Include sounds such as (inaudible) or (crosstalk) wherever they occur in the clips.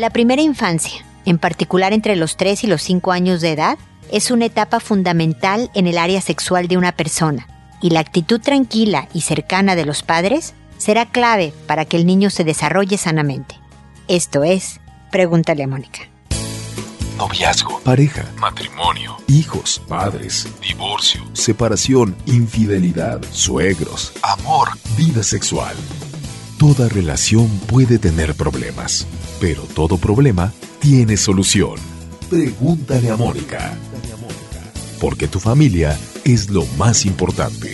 La primera infancia, en particular entre los 3 y los 5 años de edad, es una etapa fundamental en el área sexual de una persona, y la actitud tranquila y cercana de los padres será clave para que el niño se desarrolle sanamente. Esto es, pregúntale a Mónica. Noviazgo, pareja, matrimonio, hijos, padres, divorcio, separación, infidelidad, suegros, amor, vida sexual. Toda relación puede tener problemas, pero todo problema tiene solución. Pregúntale a Mónica. Porque tu familia es lo más importante.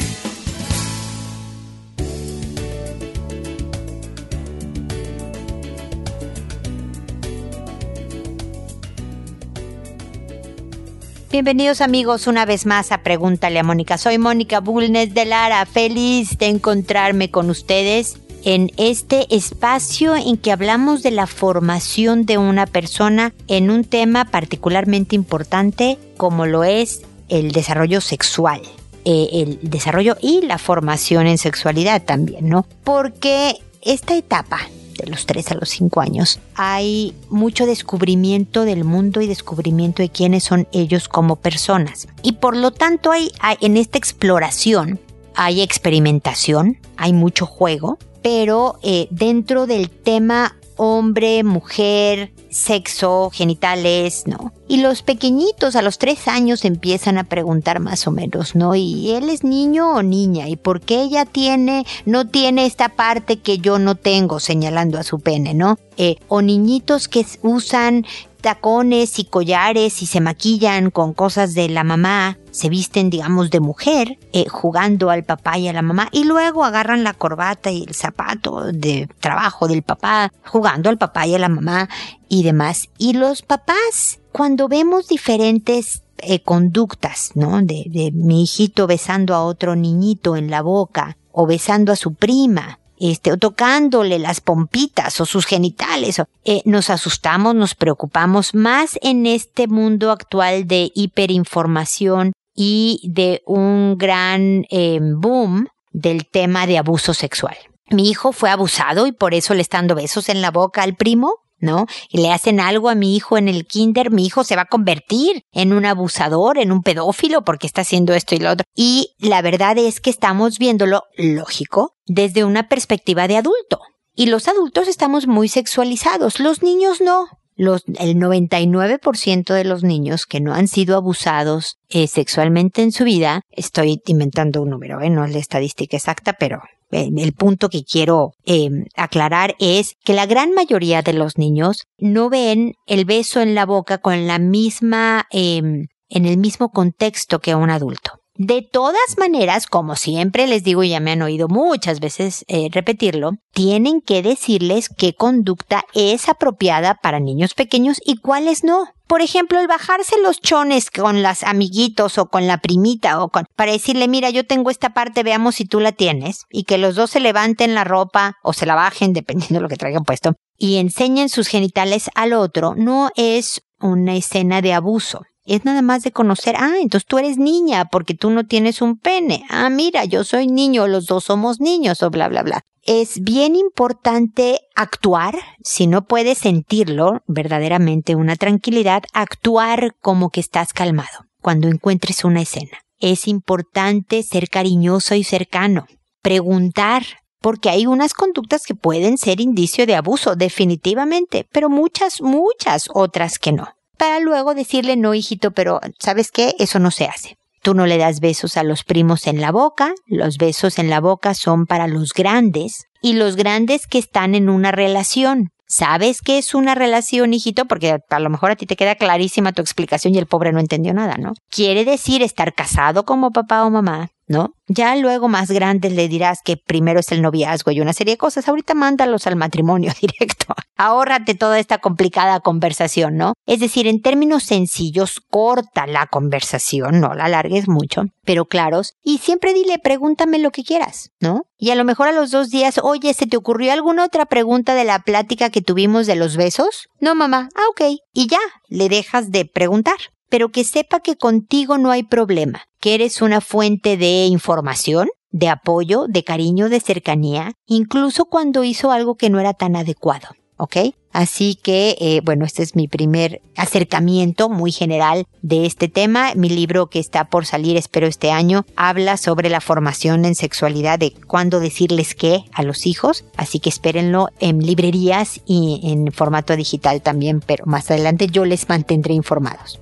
Bienvenidos amigos una vez más a Pregúntale a Mónica. Soy Mónica Bulnes de Lara, feliz de encontrarme con ustedes en este espacio en que hablamos de la formación de una persona en un tema particularmente importante como lo es el desarrollo sexual. Eh, el desarrollo y la formación en sexualidad también, ¿no? Porque esta etapa de los 3 a los 5 años, hay mucho descubrimiento del mundo y descubrimiento de quiénes son ellos como personas. Y por lo tanto hay, en esta exploración hay experimentación, hay mucho juego, pero eh, dentro del tema hombre, mujer, sexo, genitales, ¿no? Y los pequeñitos a los tres años empiezan a preguntar más o menos, ¿no? ¿Y él es niño o niña? ¿Y por qué ella tiene, no tiene esta parte que yo no tengo, señalando a su pene, ¿no? Eh, o niñitos que usan tacones y collares y se maquillan con cosas de la mamá, se visten, digamos, de mujer, eh, jugando al papá y a la mamá, y luego agarran la corbata y el zapato de trabajo del papá, jugando al papá y a la mamá y demás. Y los papás, cuando vemos diferentes eh, conductas, ¿no? De, de mi hijito besando a otro niñito en la boca, o besando a su prima, este, o tocándole las pompitas o sus genitales. Eh, nos asustamos, nos preocupamos más en este mundo actual de hiperinformación y de un gran em, boom del tema de abuso sexual. Mi hijo fue abusado y por eso le está dando besos en la boca al primo. ¿no? Y le hacen algo a mi hijo en el kinder, mi hijo se va a convertir en un abusador, en un pedófilo, porque está haciendo esto y lo otro. Y la verdad es que estamos viéndolo lógico desde una perspectiva de adulto. Y los adultos estamos muy sexualizados, los niños no. Los, el 99% de los niños que no han sido abusados eh, sexualmente en su vida, estoy inventando un número, ¿eh? no es la estadística exacta, pero el punto que quiero em, aclarar es que la gran mayoría de los niños no ven el beso en la boca con la misma, em, en el mismo contexto que un adulto. De todas maneras, como siempre les digo y ya me han oído muchas veces eh, repetirlo, tienen que decirles qué conducta es apropiada para niños pequeños y cuáles no. Por ejemplo, el bajarse los chones con las amiguitos o con la primita o con, para decirle, mira, yo tengo esta parte, veamos si tú la tienes, y que los dos se levanten la ropa o se la bajen, (laughs) dependiendo de lo que traigan puesto, y enseñen sus genitales al otro, no es una escena de abuso es nada más de conocer, ah, entonces tú eres niña porque tú no tienes un pene. Ah, mira, yo soy niño, los dos somos niños o bla, bla, bla. Es bien importante actuar, si no puedes sentirlo, verdaderamente una tranquilidad, actuar como que estás calmado cuando encuentres una escena. Es importante ser cariñoso y cercano, preguntar, porque hay unas conductas que pueden ser indicio de abuso, definitivamente, pero muchas, muchas otras que no para luego decirle, no, hijito, pero ¿sabes qué? Eso no se hace. Tú no le das besos a los primos en la boca, los besos en la boca son para los grandes y los grandes que están en una relación. ¿Sabes qué es una relación, hijito? Porque a lo mejor a ti te queda clarísima tu explicación y el pobre no entendió nada, ¿no? Quiere decir estar casado como papá o mamá, ¿no? Ya luego más grandes le dirás que primero es el noviazgo y una serie de cosas. Ahorita mándalos al matrimonio (laughs) directo. Ahórrate toda esta complicada conversación, ¿no? Es decir, en términos sencillos, corta la conversación, no la alargues mucho, pero claros. Y siempre dile, pregúntame lo que quieras, ¿no? Y a lo mejor a los dos días, oye, ¿se te ocurrió alguna otra pregunta de la plática que tuvimos de los besos? No, mamá. Ah, ok. Y ya, le dejas de preguntar pero que sepa que contigo no hay problema, que eres una fuente de información, de apoyo, de cariño, de cercanía, incluso cuando hizo algo que no era tan adecuado. ¿Ok? Así que, eh, bueno, este es mi primer acercamiento muy general de este tema. Mi libro que está por salir, espero este año, habla sobre la formación en sexualidad, de cuándo decirles qué a los hijos. Así que espérenlo en librerías y en formato digital también, pero más adelante yo les mantendré informados.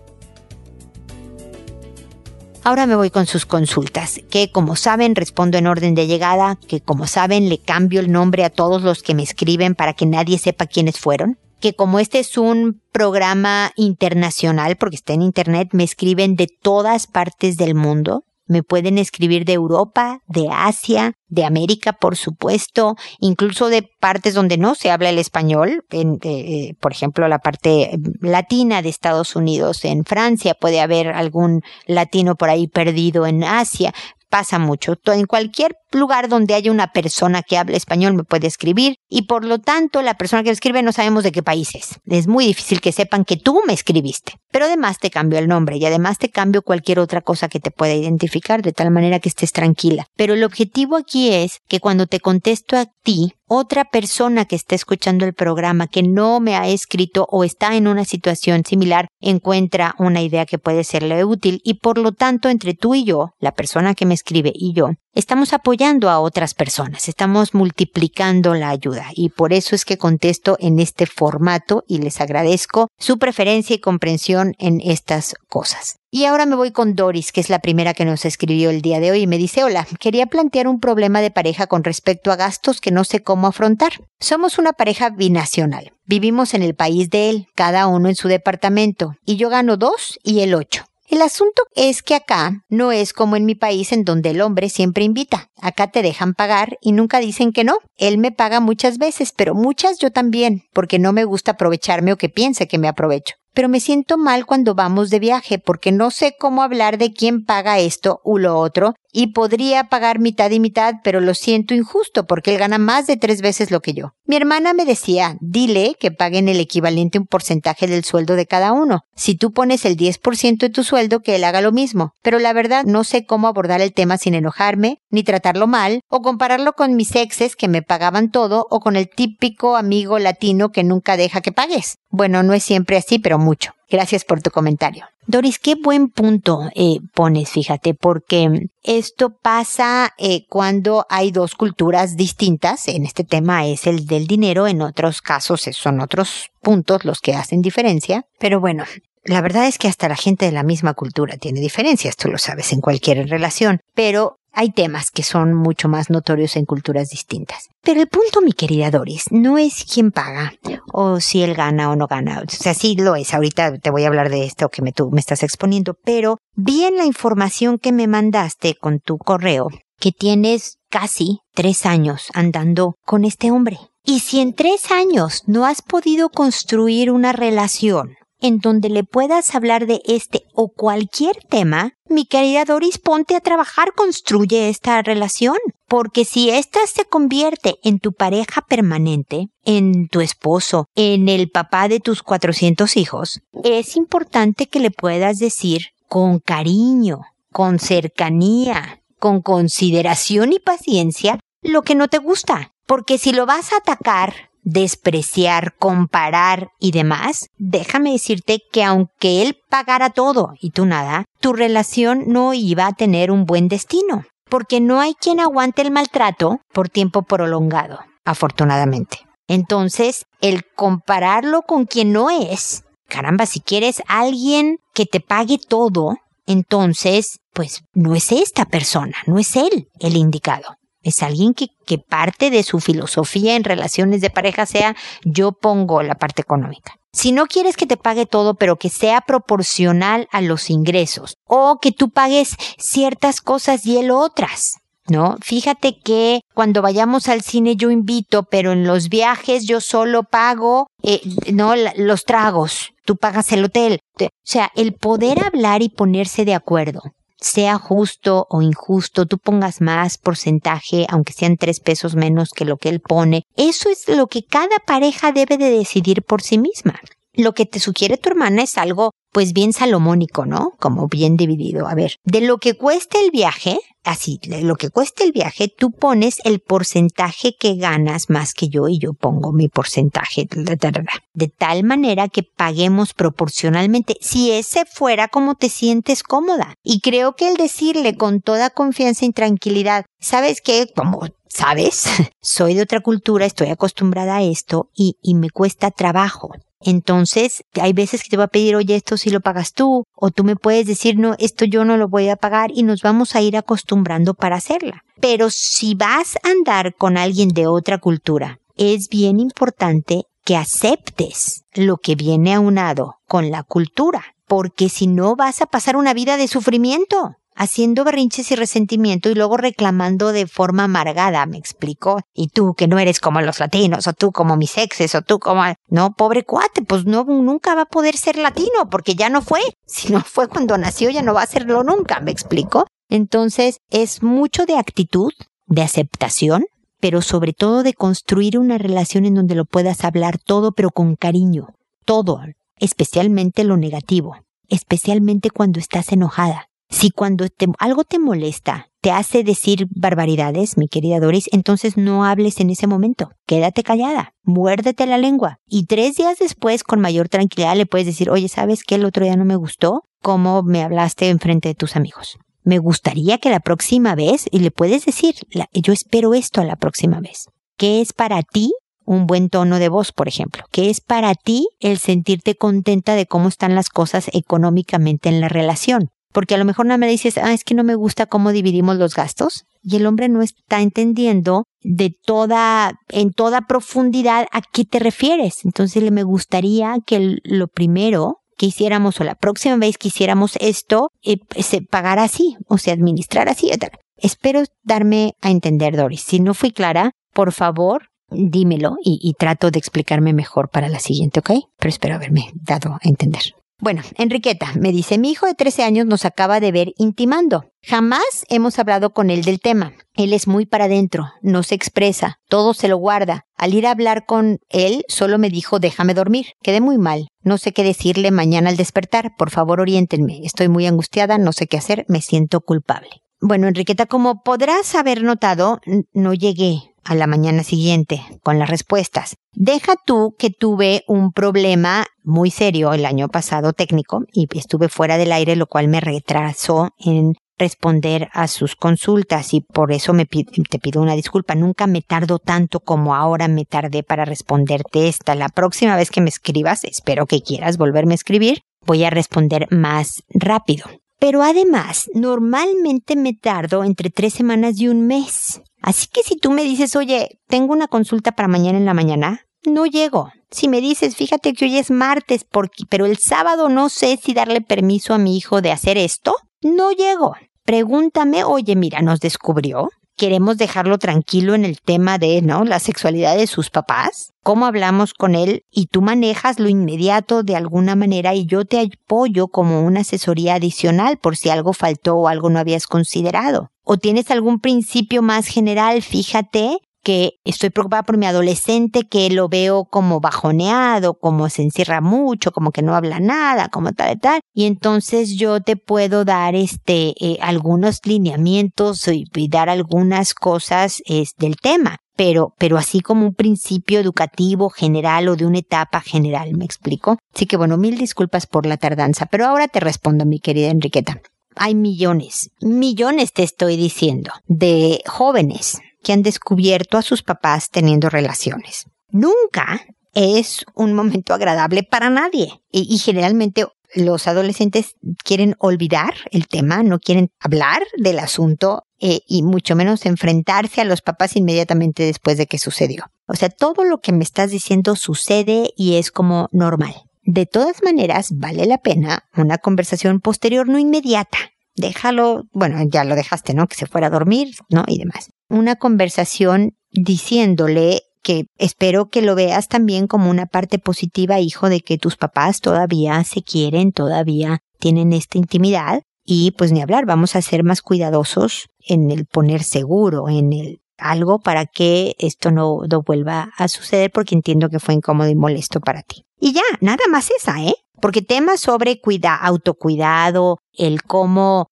Ahora me voy con sus consultas, que como saben respondo en orden de llegada, que como saben le cambio el nombre a todos los que me escriben para que nadie sepa quiénes fueron, que como este es un programa internacional, porque está en internet, me escriben de todas partes del mundo, me pueden escribir de Europa, de Asia, de América, por supuesto, incluso de partes donde no se habla el español, en, eh, por ejemplo, la parte latina de Estados Unidos, en Francia puede haber algún latino por ahí perdido en Asia, pasa mucho. En cualquier lugar donde haya una persona que hable español me puede escribir y por lo tanto la persona que escribe no sabemos de qué país es. Es muy difícil que sepan que tú me escribiste. Pero además te cambio el nombre y además te cambio cualquier otra cosa que te pueda identificar de tal manera que estés tranquila. Pero el objetivo aquí es que cuando te contesto a ti, otra persona que esté escuchando el programa que no me ha escrito o está en una situación similar encuentra una idea que puede serle útil y por lo tanto entre tú y yo, la persona que me escribe y yo, estamos apoyando a otras personas, estamos multiplicando la ayuda y por eso es que contesto en este formato y les agradezco su preferencia y comprensión en estas cosas. Y ahora me voy con Doris, que es la primera que nos escribió el día de hoy y me dice, hola, quería plantear un problema de pareja con respecto a gastos que no sé cómo afrontar. Somos una pareja binacional. Vivimos en el país de él, cada uno en su departamento, y yo gano dos y él ocho. El asunto es que acá no es como en mi país en donde el hombre siempre invita. Acá te dejan pagar y nunca dicen que no. Él me paga muchas veces, pero muchas yo también, porque no me gusta aprovecharme o que piense que me aprovecho pero me siento mal cuando vamos de viaje porque no sé cómo hablar de quién paga esto u lo otro y podría pagar mitad y mitad, pero lo siento injusto porque él gana más de tres veces lo que yo. Mi hermana me decía, dile que paguen el equivalente a un porcentaje del sueldo de cada uno. Si tú pones el 10% de tu sueldo, que él haga lo mismo. Pero la verdad no sé cómo abordar el tema sin enojarme, ni tratarlo mal, o compararlo con mis exes que me pagaban todo, o con el típico amigo latino que nunca deja que pagues. Bueno, no es siempre así, pero mucho. Gracias por tu comentario. Doris, qué buen punto eh, pones, fíjate, porque esto pasa eh, cuando hay dos culturas distintas. En este tema es el del dinero, en otros casos son otros puntos los que hacen diferencia. Pero bueno, la verdad es que hasta la gente de la misma cultura tiene diferencias, tú lo sabes, en cualquier relación. Pero hay temas que son mucho más notorios en culturas distintas. Pero el punto, mi querida Doris, no es quién paga o si él gana o no gana. O sea, sí lo es. Ahorita te voy a hablar de esto que me, tú me estás exponiendo, pero vi en la información que me mandaste con tu correo que tienes casi tres años andando con este hombre. Y si en tres años no has podido construir una relación en donde le puedas hablar de este o cualquier tema, mi querida Doris, ponte a trabajar, construye esta relación. Porque si ésta se convierte en tu pareja permanente, en tu esposo, en el papá de tus 400 hijos, es importante que le puedas decir con cariño, con cercanía, con consideración y paciencia lo que no te gusta. Porque si lo vas a atacar despreciar, comparar y demás, déjame decirte que aunque él pagara todo y tú nada, tu relación no iba a tener un buen destino, porque no hay quien aguante el maltrato por tiempo prolongado, afortunadamente. Entonces, el compararlo con quien no es, caramba, si quieres alguien que te pague todo, entonces, pues no es esta persona, no es él el indicado. Es alguien que, que parte de su filosofía en relaciones de pareja sea yo pongo la parte económica. Si no quieres que te pague todo, pero que sea proporcional a los ingresos, o que tú pagues ciertas cosas y él otras, ¿no? Fíjate que cuando vayamos al cine yo invito, pero en los viajes yo solo pago, eh, no, los tragos, tú pagas el hotel. O sea, el poder hablar y ponerse de acuerdo sea justo o injusto, tú pongas más porcentaje, aunque sean tres pesos menos que lo que él pone. Eso es lo que cada pareja debe de decidir por sí misma. Lo que te sugiere tu hermana es algo pues bien salomónico, ¿no? Como bien dividido. A ver, de lo que cueste el viaje, así, de lo que cueste el viaje, tú pones el porcentaje que ganas más que yo y yo pongo mi porcentaje, de tal manera que paguemos proporcionalmente. Si ese fuera como te sientes cómoda. Y creo que el decirle con toda confianza y tranquilidad, ¿sabes qué? Como ¿sabes? (laughs) Soy de otra cultura, estoy acostumbrada a esto y, y me cuesta trabajo. Entonces, hay veces que te va a pedir, oye, esto sí lo pagas tú, o tú me puedes decir, no, esto yo no lo voy a pagar y nos vamos a ir acostumbrando para hacerla. Pero si vas a andar con alguien de otra cultura, es bien importante que aceptes lo que viene aunado con la cultura, porque si no vas a pasar una vida de sufrimiento haciendo berrinches y resentimiento y luego reclamando de forma amargada, me explicó. Y tú que no eres como los latinos, o tú como mis exes, o tú como... No, pobre cuate, pues no, nunca va a poder ser latino, porque ya no fue. (laughs) Si no fue cuando nació, ya no va a serlo nunca, me explico. Entonces, es mucho de actitud, de aceptación, pero sobre todo de construir una relación en donde lo puedas hablar todo, pero con cariño. Todo, especialmente lo negativo, especialmente cuando estás enojada si cuando algo te molesta, te hace decir barbaridades, mi querida Doris, entonces no hables en ese momento. Quédate callada, muérdete la lengua. Y tres días después, con mayor tranquilidad, le puedes decir, oye, ¿sabes qué? El otro día no me gustó cómo me hablaste en frente de tus amigos. Me gustaría que la próxima vez, y le puedes decir, yo espero esto a la próxima vez. ¿Qué es para ti un buen tono de voz, por ejemplo? ¿Qué es para ti el sentirte contenta de cómo están las cosas económicamente en la relación? Porque a lo mejor no me dices, ah, es que no me gusta cómo dividimos los gastos, y el hombre no está entendiendo de toda, en toda profundidad a qué te refieres. Entonces le me gustaría que lo primero que hiciéramos o la próxima vez que hiciéramos esto, eh, se pagara así, o sea, administrar así. Espero darme a entender, Doris. Si no fui clara, por favor, dímelo y trato de explicarme mejor para la siguiente, ¿ok? Pero espero haberme dado a entender. Bueno, Enriqueta me dice, mi hijo de 13 años nos acaba de ver intimando. Jamás hemos hablado con él del tema. Él es muy para adentro, no se expresa, todo se lo guarda. Al ir a hablar con él, solo me dijo déjame dormir. Quedé muy mal. No sé qué decirle mañana al despertar. Por favor, oriéntenme. Estoy muy angustiada, no sé qué hacer, me siento culpable. Bueno, Enriqueta, como podrás haber notado, no llegué a la mañana siguiente con las respuestas. Deja tú que tuve un problema muy serio el año pasado técnico y estuve fuera del aire, lo cual me retrasó en responder a sus consultas y por eso me te pido una disculpa. Nunca me tardo tanto como ahora me tardé para responderte esta. La próxima vez que me escribas, espero que quieras volverme a escribir, voy a responder más rápido. Pero además, normalmente me tardo entre tres semanas y un mes. Así que si tú me dices, oye, tengo una consulta para mañana en la mañana, no llego. Si me dices, fíjate que hoy es martes, porque, pero el sábado no sé si darle permiso a mi hijo de hacer esto, no llego. Pregúntame, oye, mira, nos descubrió queremos dejarlo tranquilo en el tema de, ¿no? La sexualidad de sus papás, cómo hablamos con él y tú manejas lo inmediato de alguna manera y yo te apoyo como una asesoría adicional por si algo faltó o algo no habías considerado. O tienes algún principio más general, fíjate que estoy preocupada por mi adolescente, que lo veo como bajoneado, como se encierra mucho, como que no habla nada, como tal y tal. Y entonces yo te puedo dar este eh, algunos lineamientos y, dar algunas cosas del tema. Pero, pero así como un principio educativo general o de una etapa general, ¿me explico? Así que bueno, mil disculpas por la tardanza, pero ahora te respondo, mi querida Enriqueta. Hay millones, millones te estoy diciendo, de jóvenes que han descubierto a sus papás teniendo relaciones. Nunca es un momento agradable para nadie y, generalmente los adolescentes quieren olvidar el tema, no quieren hablar del asunto eh, y mucho menos enfrentarse a los papás inmediatamente después de que sucedió. O sea, todo lo que me estás diciendo sucede y es como normal. De todas maneras, vale la pena una conversación posterior, no inmediata. Déjalo, bueno, ya lo dejaste, ¿no? Que se fuera a dormir, ¿no? Y demás una conversación diciéndole que espero que lo veas también como una parte positiva, hijo, de que tus papás todavía se quieren, todavía tienen esta intimidad y pues ni hablar, vamos a ser más cuidadosos en el poner seguro, en el algo para que esto no, no vuelva a suceder porque entiendo que fue incómodo y molesto para ti. Y ya, nada más esa, ¿eh? Porque temas sobre cuida, autocuidado, el cómo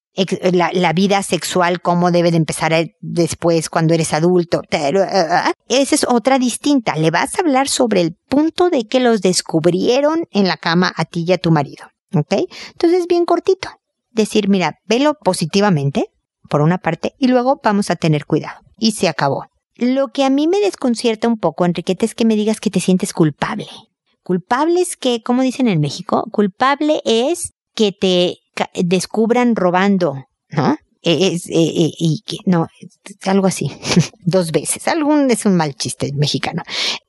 la, vida sexual, cómo debe de empezar eh, después cuando eres adulto. Eh, esa es otra distinta. Le vas a hablar sobre el punto de que los descubrieron en la cama a ti y a tu marido. ¿Ok? Entonces, bien cortito. Decir, mira, velo positivamente, por una parte, y luego vamos a tener cuidado. Y se acabó. Lo que a mí me desconcierta un poco, Enriquete, es que me digas que te sientes culpable. Culpable es que, como dicen en México, culpable es que te descubran robando, ¿no? E, es, e, e, y no, algo así, (laughs) dos veces. Algún es un mal chiste mexicano.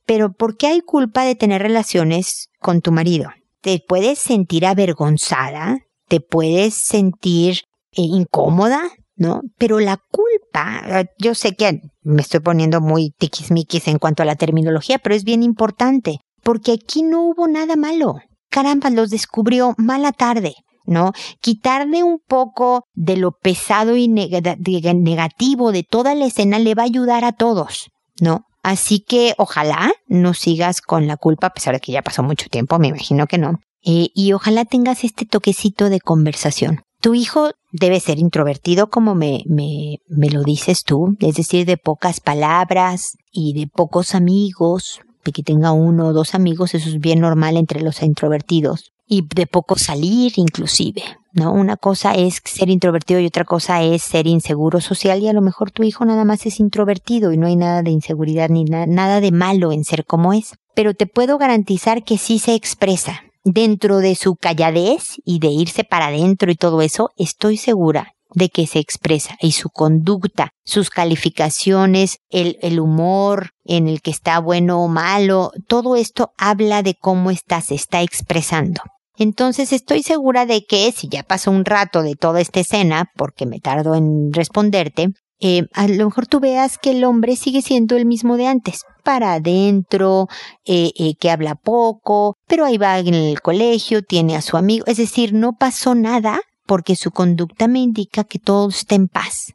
Pero ¿por qué hay culpa de tener relaciones con tu marido? Te puedes sentir avergonzada, te puedes sentir eh, incómoda, ¿no? Pero la culpa, yo sé que me estoy poniendo muy tiquismiquis en cuanto a la terminología, pero es bien importante, porque aquí no hubo nada malo. Caramba, los descubrió mala tarde. ¿No? Quitarle un poco de lo pesado y negativo de toda la escena le va a ayudar a todos, ¿no? Así que ojalá no sigas con la culpa, a pesar de que ya pasó mucho tiempo, me imagino que no. Y ojalá tengas este toquecito de conversación. Tu hijo debe ser introvertido como me, me, me lo dices tú, es decir, de pocas palabras y de pocos amigos, de que tenga uno o dos amigos, eso es bien normal entre los introvertidos y de poco salir inclusive, ¿no? Una cosa es ser introvertido y otra cosa es ser inseguro social y a lo mejor tu hijo nada más es introvertido y no hay nada de inseguridad ni nada de malo en ser como es. Pero te puedo garantizar que sí se expresa. Dentro de su calladez y de irse para adentro y todo eso, estoy segura de que se expresa y su conducta, sus calificaciones, el, el, humor en el que está bueno o malo, todo esto habla de cómo está, se está expresando. Entonces estoy segura de que si ya pasó un rato de toda esta escena, porque me tardo en responderte, eh, a lo mejor tú veas que el hombre sigue siendo el mismo de antes, para adentro, eh, eh, que habla poco, pero ahí va en el colegio, tiene a su amigo, es decir, no pasó nada porque su conducta me indica que todo está en paz.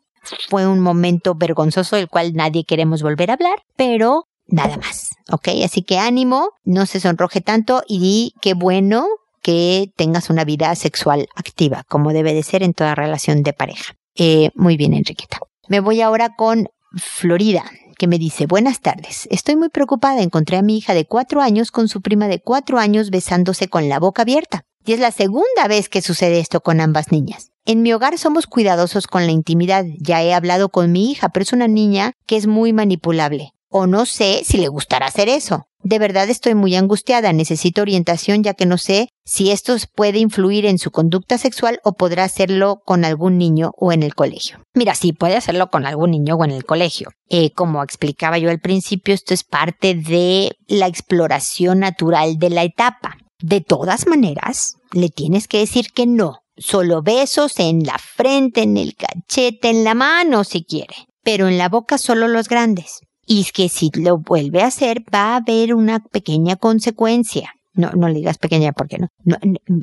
Fue un momento vergonzoso del cual nadie queremos volver a hablar, pero nada más, ¿ok? Así que ánimo, no se sonroje tanto y qué bueno que tengas una vida sexual activa, como debe de ser en toda relación de pareja. Eh, muy bien, Enriqueta. Me voy ahora con Florida, que me dice, buenas tardes, estoy muy preocupada, encontré a mi hija de cuatro años con su prima de cuatro años besándose con la boca abierta. Y es la segunda vez que sucede esto con ambas niñas. En mi hogar somos cuidadosos con la intimidad. Ya he hablado con mi hija, pero es una niña que es muy manipulable. O no sé si le gustará hacer eso. De verdad estoy muy angustiada, necesito orientación ya que no sé si esto puede influir en su conducta sexual o podrá hacerlo con algún niño o en el colegio. Mira, sí, puede hacerlo con algún niño o en el colegio. Eh, como explicaba yo al principio, esto es parte de la exploración natural de la etapa. De todas maneras, le tienes que decir que no. Solo besos en la frente, en el cachete, en la mano si quiere. Pero en la boca solo los grandes. Y es que si lo vuelve a hacer, va a haber una pequeña consecuencia. No, no le digas pequeña porque no. no.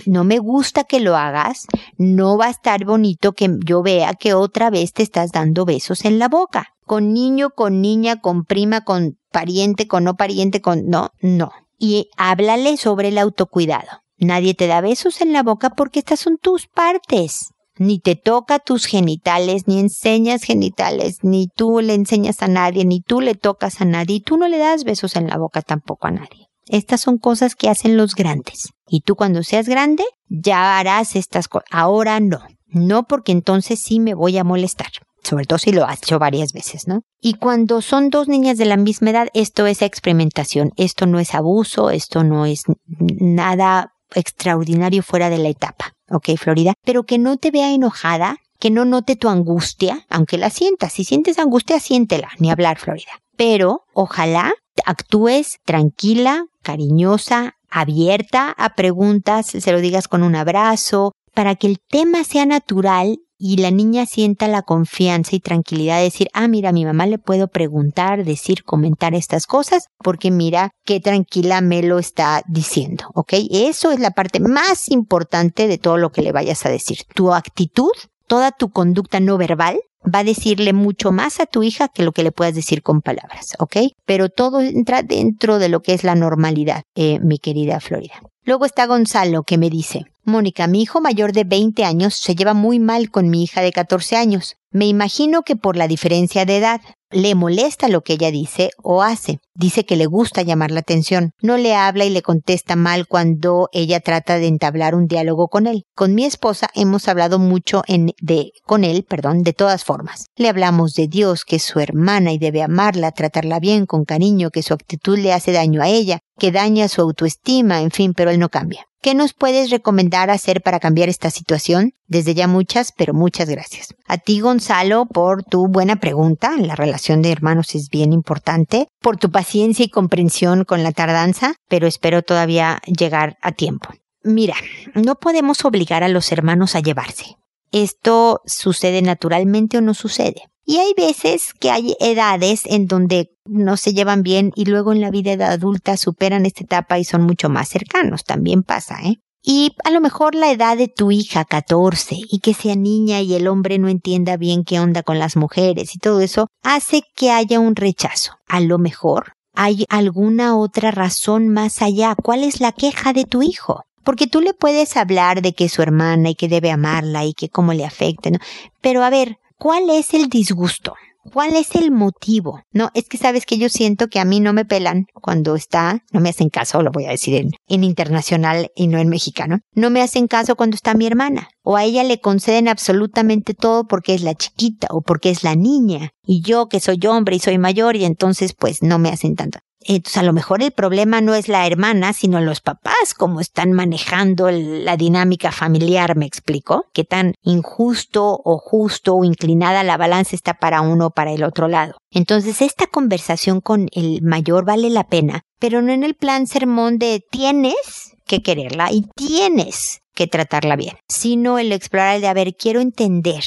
No me gusta que lo hagas. No va a estar bonito que yo vea que otra vez te estás dando besos en la boca. Con niño, con niña, con prima, con pariente, con no pariente, con no, no. Y háblale sobre el autocuidado. Nadie te da besos en la boca porque estas son tus partes ni te toca tus genitales, ni enseñas genitales, ni tú le enseñas a nadie, ni tú le tocas a nadie, y tú no le das besos en la boca tampoco a nadie. Estas son cosas que hacen los grandes. Y tú cuando seas grande ya harás estas cosas. Ahora no. No porque entonces sí me voy a molestar. Sobre todo si lo has hecho varias veces, ¿no? Y cuando son dos niñas de la misma edad, esto es experimentación. Esto no es abuso, esto no es nada extraordinario fuera de la etapa. ¿Ok, Florida? Pero que no te vea enojada, que no note tu angustia, aunque la sientas. Si sientes angustia, siéntela, ni hablar, Florida. Pero ojalá actúes tranquila, cariñosa, abierta a preguntas, se lo digas con un abrazo, para que el tema sea natural y la niña sienta la confianza y tranquilidad de decir, ah, mira, a mi mamá le puedo preguntar, decir, comentar estas cosas, porque mira qué tranquila me lo está diciendo, ¿ok? Eso es la parte más importante de todo lo que le vayas a decir. Tu actitud, toda tu conducta no verbal, va a decirle mucho más a tu hija que lo que le puedas decir con palabras, ¿ok? Pero todo entra dentro de lo que es la normalidad, eh, mi querida Florida. Luego está Gonzalo que me dice, Mónica, mi hijo mayor de 20 años se lleva muy mal con mi hija de 14 años. Me imagino que por la diferencia de edad le molesta lo que ella dice o hace. Dice que le gusta llamar la atención. No le habla y le contesta mal cuando ella trata de entablar un diálogo con él. Con mi esposa hemos hablado mucho en, de, con él, perdón, de todas formas. Le hablamos de Dios, que es su hermana y debe amarla, tratarla bien, con cariño, que su actitud le hace daño a ella, que daña su autoestima, en fin, pero él no cambia. ¿Qué nos puedes recomendar hacer para cambiar esta situación? Desde ya muchas, pero muchas gracias. A ti, Gonzalo, por tu buena pregunta. La relación de hermanos es bien importante. Por tu paciencia y comprensión con la tardanza, pero espero todavía llegar a tiempo. Mira, no podemos obligar a los hermanos a llevarse. Esto sucede naturalmente o no sucede. Y hay veces que hay edades en donde no se llevan bien y luego en la vida adulta superan esta etapa y son mucho más cercanos. También pasa, ¿eh? Y a lo mejor la edad de tu hija, 14, y que sea niña y el hombre no entienda bien qué onda con las mujeres y todo eso, hace que haya un rechazo. A lo mejor hay alguna otra razón más allá. ¿Cuál es la queja de tu hijo? Porque tú le puedes hablar de que es su hermana y que debe amarla y que cómo le afecta, ¿no? Pero a ver, ¿cuál es el disgusto? ¿Cuál es el motivo? No, es que sabes que yo siento que a mí no me pelan cuando está, no me hacen caso, lo voy a decir en, en internacional y no en mexicano, no me hacen caso cuando está mi hermana. O a ella le conceden absolutamente todo porque es la chiquita o porque es la niña. Y yo que soy hombre y soy mayor y entonces pues no me hacen tanto. Entonces a lo mejor el problema no es la hermana, sino los papás, cómo están manejando la dinámica familiar, me explico, qué tan injusto o justo o inclinada la balanza está para uno o para el otro lado. Entonces esta conversación con el mayor vale la pena, pero no en el plan sermón de tienes que quererla y tienes que tratarla bien, sino el explorar el de, a ver, quiero entender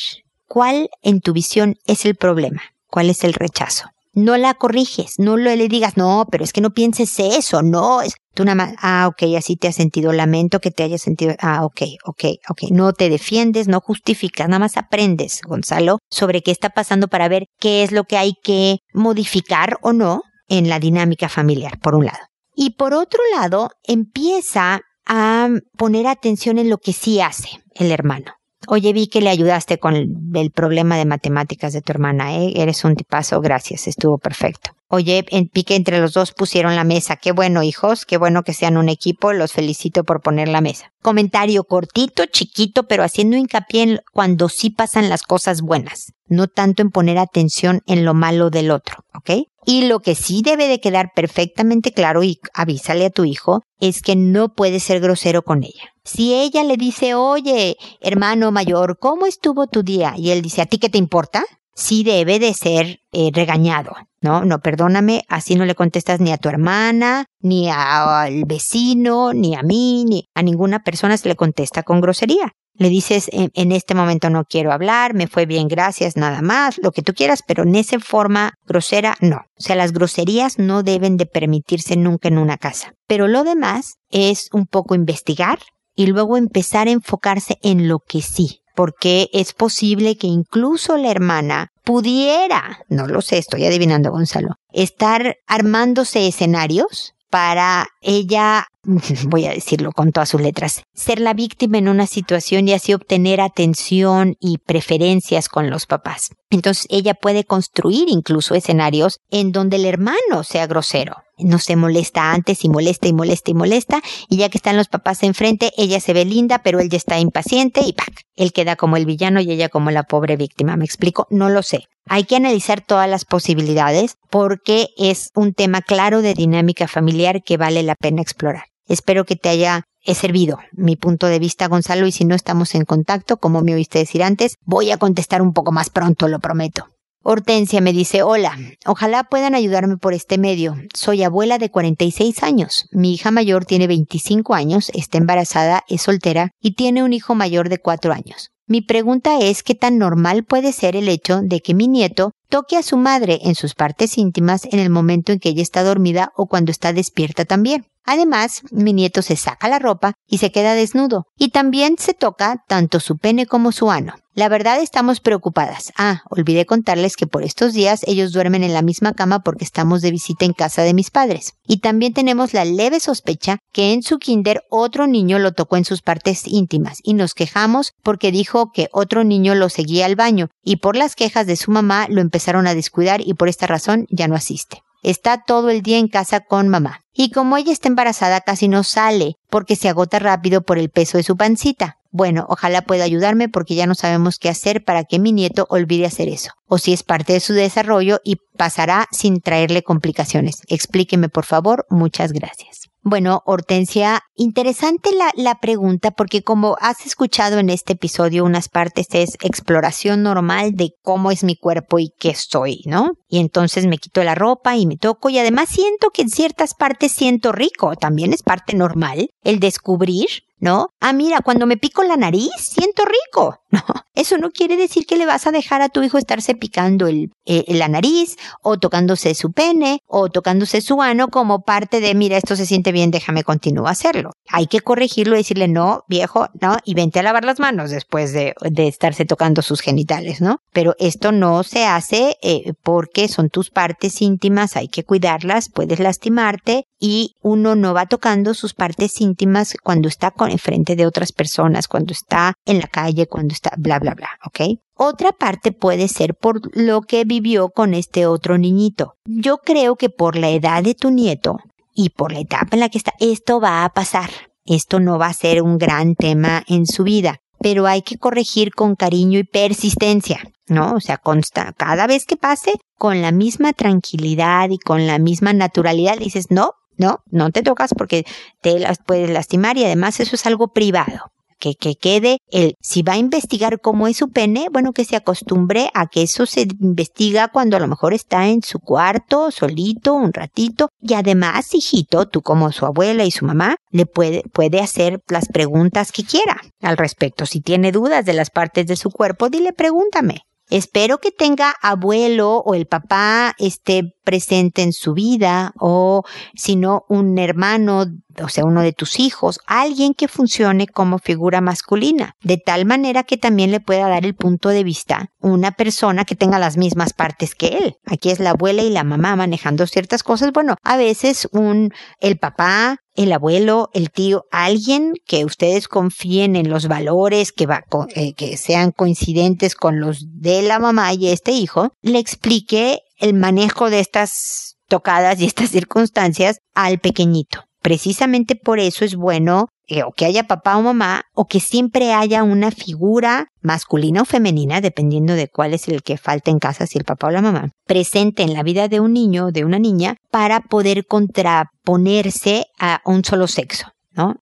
cuál en tu visión es el problema, cuál es el rechazo no la corriges, no le digas, no, pero es que no pienses eso, no, es tú nada más, ah, ok, así te has sentido, lamento que te hayas sentido, ah, ok, ok, ok, no te defiendes, no justificas, nada más aprendes, Gonzalo, sobre qué está pasando para ver qué es lo que hay que modificar o no en la dinámica familiar, por un lado. Y por otro lado, empieza a poner atención en lo que sí hace el hermano. Oye, vi que le ayudaste con el, problema de matemáticas de tu hermana, ¿eh? Eres un tipazo, gracias, estuvo perfecto. Oye, en pique entre los dos pusieron la mesa. Qué bueno, hijos, qué bueno que sean un equipo, los felicito por poner la mesa. Comentario cortito, chiquito, pero haciendo hincapié en cuando sí pasan las cosas buenas, no tanto en poner atención en lo malo del otro, ¿ok? Y lo que sí debe de quedar perfectamente claro y avísale a tu hijo es que no puede ser grosero con ella. Si ella le dice, oye, hermano mayor, ¿cómo estuvo tu día? Y él dice, ¿a ti qué te importa? Sí debe de ser eh, regañado. No, no, perdóname, así no le contestas ni a tu hermana, ni al vecino, ni a mí, ni a ninguna persona se le contesta con grosería. Le dices, en, este momento no quiero hablar, me fue bien, gracias, nada más, lo que tú quieras, pero en esa forma grosera, no. O sea, las groserías no deben de permitirse nunca en una casa. Pero lo demás es un poco investigar, y luego empezar a enfocarse en lo que sí, porque es posible que incluso la hermana pudiera, no lo sé, estoy adivinando Gonzalo, estar armándose escenarios para ella, (laughs) voy a decirlo con todas sus letras, ser la víctima en una situación y así obtener atención y preferencias con los papás. Entonces ella puede construir incluso escenarios en donde el hermano sea grosero. No se molesta antes y molesta y molesta y molesta y ya que están los papás enfrente, ella se ve linda, pero él ya está impaciente y ¡pac! Él queda como el villano y ella como la pobre víctima. ¿Me explico? No lo sé. Hay que analizar todas las posibilidades porque es un tema claro de dinámica familiar que vale la pena explorar. Espero que te haya servido mi punto de vista, Gonzalo, y si no estamos en contacto, como me oíste decir antes, voy a contestar un poco más pronto, lo prometo. Hortensia me dice, hola, ojalá puedan ayudarme por este medio. Soy abuela de 46 años. Mi hija mayor tiene 25 años, está embarazada, es soltera y tiene un hijo mayor de 4 años. Mi pregunta es qué tan normal puede ser el hecho de que mi nieto toque a su madre en sus partes íntimas en el momento en que ella está dormida o cuando está despierta también. Además, mi nieto se saca la ropa y se queda desnudo. Y también se toca tanto su pene como su ano. La verdad estamos preocupadas. Ah, olvidé contarles que por estos días ellos duermen en la misma cama porque estamos de visita en casa de mis padres. Y también tenemos la leve sospecha que en su kinder otro niño lo tocó en sus partes íntimas y nos quejamos porque dijo que otro niño lo seguía al baño y por las quejas de su mamá lo empezaron a descuidar y por esta razón ya no asiste. Está todo el día en casa con mamá. Y como ella está embarazada casi no sale porque se agota rápido por el peso de su pancita. Bueno, ojalá pueda ayudarme porque ya no sabemos qué hacer para que mi nieto olvide hacer eso. O si es parte de su desarrollo y pasará sin traerle complicaciones. Explíqueme por favor. Muchas gracias. Bueno, Hortensia, interesante la, la, pregunta porque como has escuchado en este episodio unas partes es exploración normal de cómo es mi cuerpo y qué soy, ¿no? Y entonces me quito la ropa y me toco y además siento que en ciertas partes siento rico, también es parte normal el descubrir ¿no? Ah, mira, cuando me pico la nariz, siento rico. (laughs) No, eso no quiere decir que le vas a dejar a tu hijo estarse picando el, eh, la nariz o tocándose su pene o tocándose su ano como parte de, mira, esto se siente bien, déjame continuar a hacerlo. Hay que corregirlo y decirle, no, viejo, no, y vente a lavar las manos después de, de estarse tocando sus genitales, ¿no? Pero esto no se hace eh, porque son tus partes íntimas, hay que cuidarlas, puedes lastimarte y uno no va tocando sus partes íntimas cuando está con, enfrente de otras personas, cuando está en la calle, cuando está bla, bla, bla, ¿ok? Otra parte puede ser por lo que vivió con este otro niñito. Yo creo que por la edad de tu nieto y por la etapa en la que está, esto va a pasar. Esto no va a ser un gran tema en su vida, pero hay que corregir con cariño y persistencia, ¿no? O sea, consta, cada vez que pase, con la misma tranquilidad y con la misma naturalidad, dices, no, no, no te tocas porque te las puedes lastimar y además eso es algo privado que, que quede el, si va a investigar cómo es su pene, bueno, que se acostumbre a que eso se investiga cuando a lo mejor está en su cuarto, solito, un ratito. Y además, hijito, tú como su abuela y su mamá, le puede, puede hacer las preguntas que quiera al respecto. Si tiene dudas de las partes de su cuerpo, dile pregúntame. Espero que tenga abuelo o el papá esté presente en su vida o si no un hermano, o sea, uno de tus hijos, alguien que funcione como figura masculina, de tal manera que también le pueda dar el punto de vista una persona que tenga las mismas partes que él. Aquí es la abuela y la mamá manejando ciertas cosas. Bueno, a veces un el papá el abuelo, el tío, alguien que ustedes confíen en los valores que, va, eh, que sean coincidentes con los de la mamá y este hijo, le explique el manejo de estas tocadas y estas (laughs) circunstancias al pequeñito. Precisamente por eso es bueno eh, o que haya papá o mamá o que siempre haya una figura masculina o femenina, dependiendo de cuál es el que falta en casa, si el papá o la mamá, presente en la vida de un niño o de una niña para poder contraponerse a un solo sexo.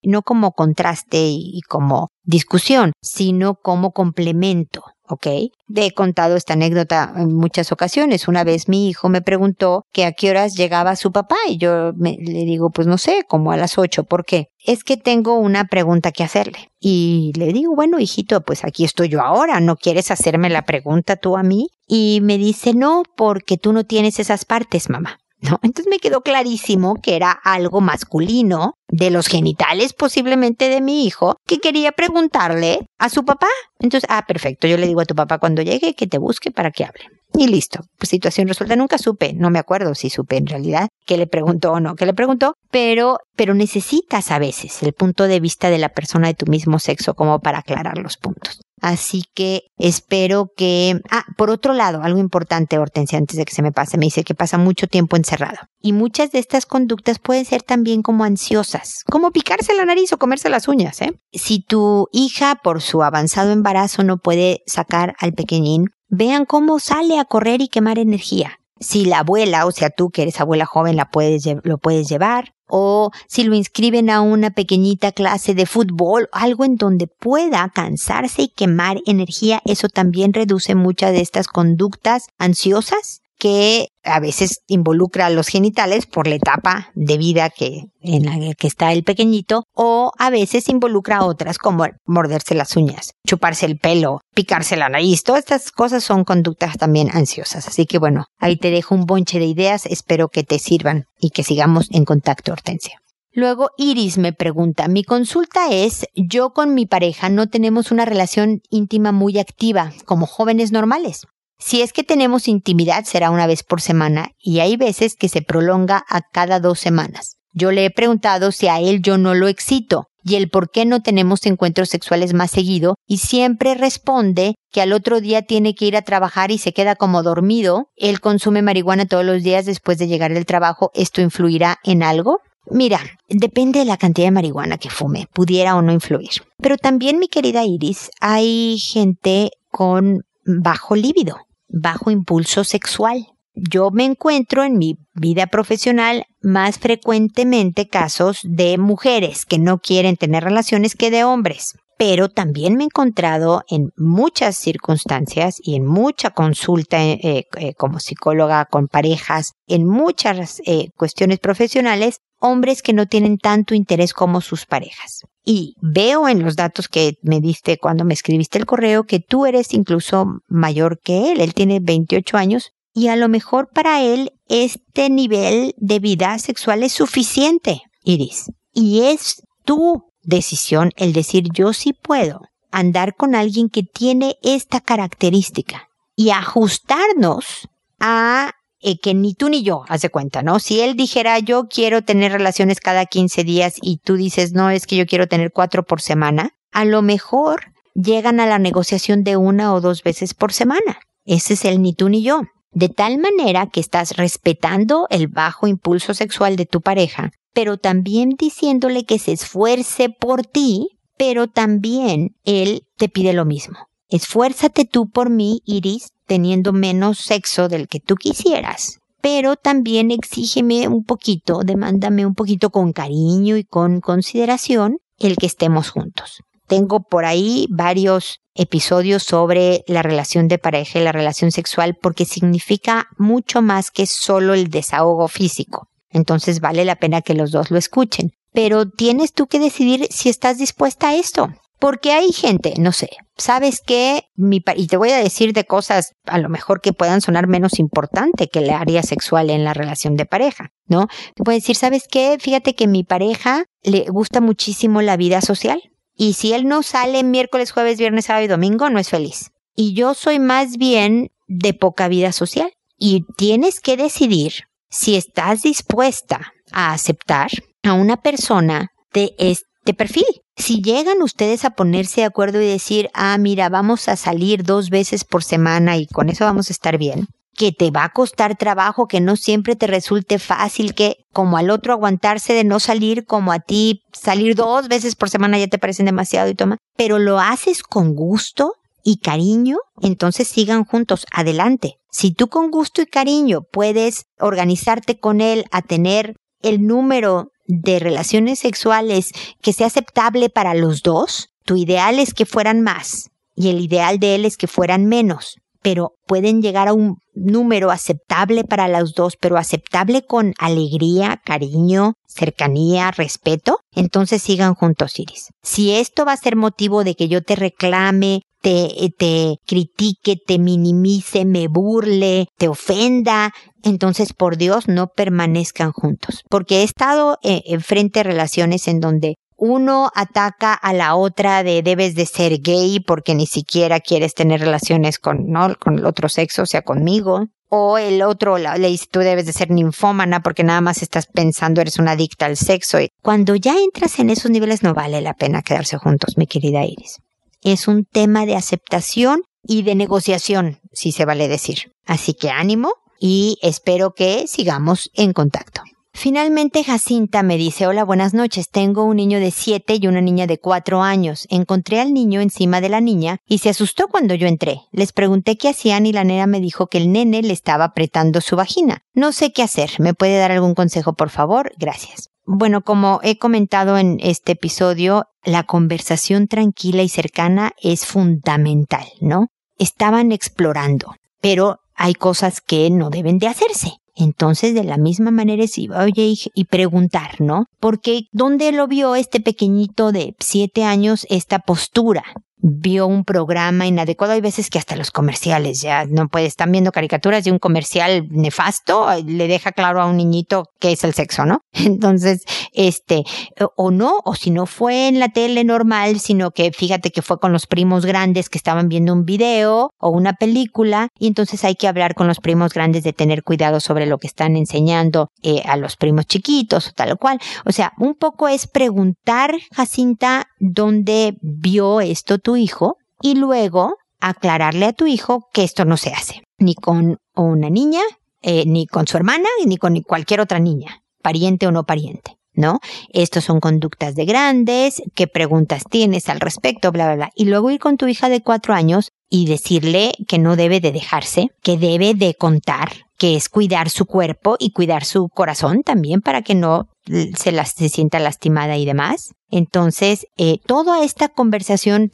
¿No? Como contraste y como discusión, sino como complemento. ¿ok? He contado esta anécdota en muchas ocasiones. Una vez mi hijo me preguntó que a qué horas llegaba su papá y yo le digo, pues no sé, como a las ocho. ¿Por qué? Es que tengo una pregunta que hacerle. Y le digo, bueno, hijito, pues aquí estoy yo ahora. ¿No quieres hacerme la pregunta tú a mí? Y me dice, no, porque tú no tienes esas partes, mamá. ¿No? Entonces me quedó clarísimo que era algo masculino de los genitales posiblemente de mi hijo que quería preguntarle a su papá. Entonces, ah, perfecto, yo le digo a tu papá cuando llegue que te busque para que hable. Y listo. Pues situación resuelta. Nunca supe, no me acuerdo si supe en realidad que le preguntó o no que le preguntó, pero, pero necesitas a veces el punto de vista de la persona de tu mismo sexo como para aclarar los puntos. Así que espero que... Ah, por otro lado, algo importante, Hortensia, antes de que se me pase, me dice que pasa mucho tiempo encerrado. Y muchas de estas conductas pueden ser también como ansiosas, como picarse la nariz o comerse las uñas, ¿eh? Si tu hija, por su avanzado embarazo, no puede sacar al pequeñín, vean cómo sale a correr y quemar energía. Si la abuela, o sea tú que eres abuela joven, la puedes, lo puedes llevar, o si lo inscriben a una pequeñita clase de fútbol, algo en donde pueda cansarse y quemar energía, eso también reduce muchas de estas conductas ansiosas que a veces involucra a los genitales por la etapa de vida que, en la que está el pequeñito, o a veces involucra a otras como morderse las uñas, chuparse el pelo, picarse la nariz. Todas estas cosas son conductas también ansiosas. Así que bueno, ahí te dejo un bonche de ideas, espero que te sirvan y que sigamos en contacto, Hortensia. Luego Iris me pregunta, mi consulta es, yo con mi pareja no tenemos una relación íntima muy activa, como jóvenes normales. Si es que tenemos intimidad será una vez por semana y hay veces que se prolonga a cada dos semanas. Yo le he preguntado si a él yo no lo excito y el por qué no tenemos encuentros sexuales más seguido y siempre responde que al otro día tiene que ir a trabajar y se queda como dormido. Él consume marihuana todos los días después de llegar del trabajo. ¿Esto influirá en algo? Mira, depende de la cantidad de marihuana que fume, pudiera o no influir. Pero también, mi querida Iris, hay gente con bajo líbido bajo impulso sexual. Yo me encuentro en mi vida profesional más frecuentemente casos de mujeres que no quieren tener relaciones que de hombres. Pero también me he encontrado en muchas circunstancias y en mucha consulta eh, eh, como psicóloga con parejas, en muchas eh, cuestiones profesionales, hombres que no tienen tanto interés como sus parejas. Y veo en los datos que me diste cuando me escribiste el correo que tú eres incluso mayor que él. Él tiene 28 años y a lo mejor para él este nivel de vida sexual es suficiente, Iris. Y es tu decisión el decir yo sí puedo andar con alguien que tiene esta característica y ajustarnos a eh, que ni tú ni yo, hace cuenta, ¿no? Si él dijera yo quiero tener relaciones cada 15 días y tú dices no, es que yo quiero tener cuatro por semana, a lo mejor llegan a la negociación de una o dos veces por semana. Ese es el ni tú ni yo. De tal manera que estás respetando el bajo impulso sexual de tu pareja, pero también diciéndole que se esfuerce por ti, pero también él te pide lo mismo. Esfuérzate tú por mí, Iris, teniendo menos sexo del que tú quisieras. Pero también exígeme un poquito, demándame un poquito con cariño y con consideración el que estemos juntos. Tengo por ahí varios episodios sobre la relación de pareja y la relación sexual porque significa mucho más que solo el desahogo físico. Entonces vale la pena que los dos lo escuchen. Pero tienes tú que decidir si estás dispuesta a esto. Porque hay gente, no sé, sabes que mi y te voy a decir de cosas a lo mejor que puedan sonar menos importante que la área sexual en la relación de pareja, ¿no? Te puedo decir, ¿sabes qué? Fíjate que mi pareja le gusta muchísimo la vida social y si él no sale miércoles, jueves, viernes, sábado y domingo, no es feliz. Y yo soy más bien de poca vida social y tienes que decidir si estás dispuesta a aceptar a una persona de este perfil. Si llegan ustedes a ponerse de acuerdo y decir, ah, mira, vamos a salir dos veces por semana y con eso vamos a estar bien, que te va a costar trabajo, que no siempre te resulte fácil, que como al otro aguantarse de no salir, como a ti salir dos veces por semana ya te parecen demasiado y toma, pero lo haces con gusto y cariño, entonces sigan juntos, adelante. Si tú con gusto y cariño puedes organizarte con él a tener el número de relaciones sexuales que sea aceptable para los dos, tu ideal es que fueran más y el ideal de él es que fueran menos, pero pueden llegar a un número aceptable para los dos, pero aceptable con alegría, cariño, cercanía, respeto, entonces sigan juntos, Iris. Si esto va a ser motivo de que yo te reclame, te, te critique, te minimice, me burle, te ofenda, entonces por Dios no permanezcan juntos. Porque he estado eh, en frente a relaciones en donde uno ataca a la otra de debes de ser gay porque ni siquiera quieres tener relaciones con, ¿no? con el otro sexo, o sea, conmigo. O el otro le dice tú debes de ser ninfómana porque nada más estás pensando eres una adicta al sexo. Y cuando ya entras en esos niveles no vale la pena quedarse juntos, mi querida Iris. Es un tema de aceptación y de negociación, si se vale decir. Así que ánimo, y espero que sigamos en contacto. Finalmente Jacinta me dice, hola, buenas noches, tengo un niño de 7 y una niña de 4 años. Encontré al niño encima de la niña y se asustó cuando yo entré. Les pregunté qué hacían y la nena me dijo que el nene le estaba apretando su vagina. No sé qué hacer, ¿me puede dar algún consejo por favor? Gracias. Bueno, como he comentado en este episodio, la conversación tranquila y cercana es fundamental, ¿no? Estaban explorando, pero hay cosas que no deben de hacerse. Entonces, de la misma manera es, oye, y preguntar, ¿no? Porque ¿dónde lo vio este pequeñito de siete años esta postura? Vio un programa inadecuado. Hay veces que hasta los comerciales ya no puede, están viendo caricaturas de un comercial nefasto, le deja claro a un niñito que es el sexo, ¿no? (laughs) Entonces, este, o no, o si no fue en la tele normal, sino que fíjate que fue con los primos grandes que estaban viendo un video o una película, y entonces hay que hablar con los primos grandes de tener cuidado sobre lo que están enseñando eh, a los primos chiquitos o tal cual. O sea, un poco es preguntar, Jacinta, dónde vio esto tu hijo y luego aclararle a tu hijo que esto no se hace, ni con una niña, eh, ni con su hermana, ni con cualquier otra niña, pariente o no pariente. ¿No? Estos son conductas de grandes, qué preguntas tienes al respecto, bla, bla, bla. Y luego ir con tu hija de cuatro años y decirle que no debe de dejarse, que debe de contar, que es cuidar su cuerpo y cuidar su corazón también para que no se, las, se sienta lastimada y demás. Entonces, eh, toda esta conversación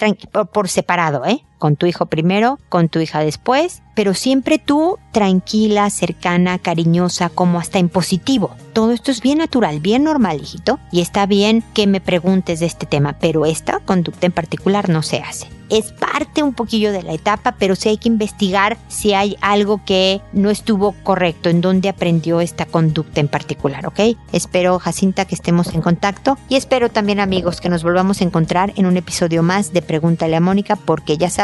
por separado, ¿eh? Con tu hijo primero, con tu hija después, pero siempre tú tranquila, cercana, cariñosa, como hasta en positivo. Todo esto es bien natural, bien normal, hijito, y está bien que me preguntes de este tema, pero esta conducta en particular no se hace es parte un poquillo de la etapa, pero sí hay que investigar si hay algo que no estuvo correcto, en dónde aprendió esta conducta en particular, ¿ok? Espero, Jacinta, que estemos en contacto y espero también, amigos, que nos volvamos a encontrar en un episodio más de Pregúntale a Mónica, porque ya